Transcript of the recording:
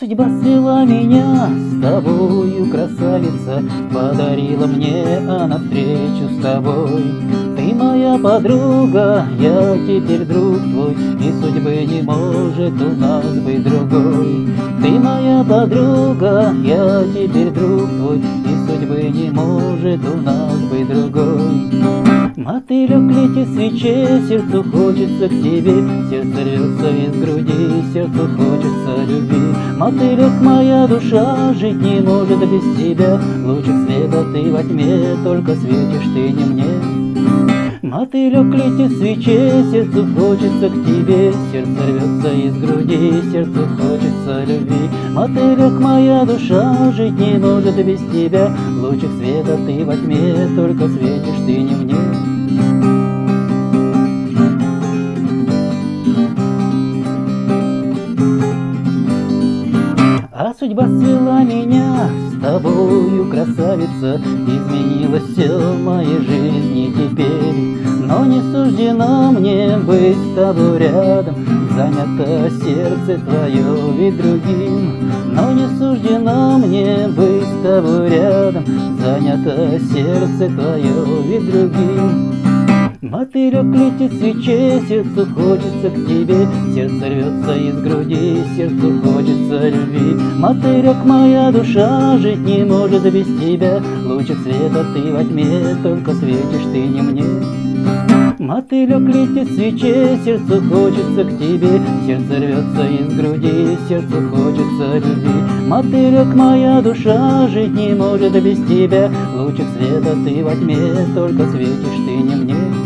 судьба свела меня с тобою, красавица. Подарила мне она встречу с тобой. Ты моя подруга, я теперь друг твой И судьбы не может у нас быть другой. Ты моя подруга, я теперь друг твой И судьбы не может у нас быть другой Мотылек летит свече, сердцу хочется к тебе, Сердце рвется из груди, сердцу хочется любви. Мотылек моя душа, жить не может без тебя, Лучик света ты во тьме, только светишь ты не мне. Мотылек летит свече, сердцу хочется к тебе, Сердце рвется из груди, сердцу хочется любви. Мотылек моя душа, жить не может без тебя, Лучик света ты во тьме, только светишь ты не мне. А судьба свела меня с тобою, красавица, Изменилось все в моей жизни теперь. Но не суждено мне быть с тобой рядом, Занято сердце твое ведь другим. Но не суждено мне быть с тобой рядом, Занято сердце твое ведь другим. Мотылек летит в сердцу хочется к тебе, Сердце рвется из груди, сердцу хочется любви. Мотылек моя душа, жить не может без тебя, Лучик света ты во тьме, только светишь ты не мне. Мотылек летит в сердцу хочется к тебе, Сердце рвется из груди, сердцу хочется любви. Мотылек моя душа, жить не может без тебя, Лучик света ты во тьме, только светишь ты не мне.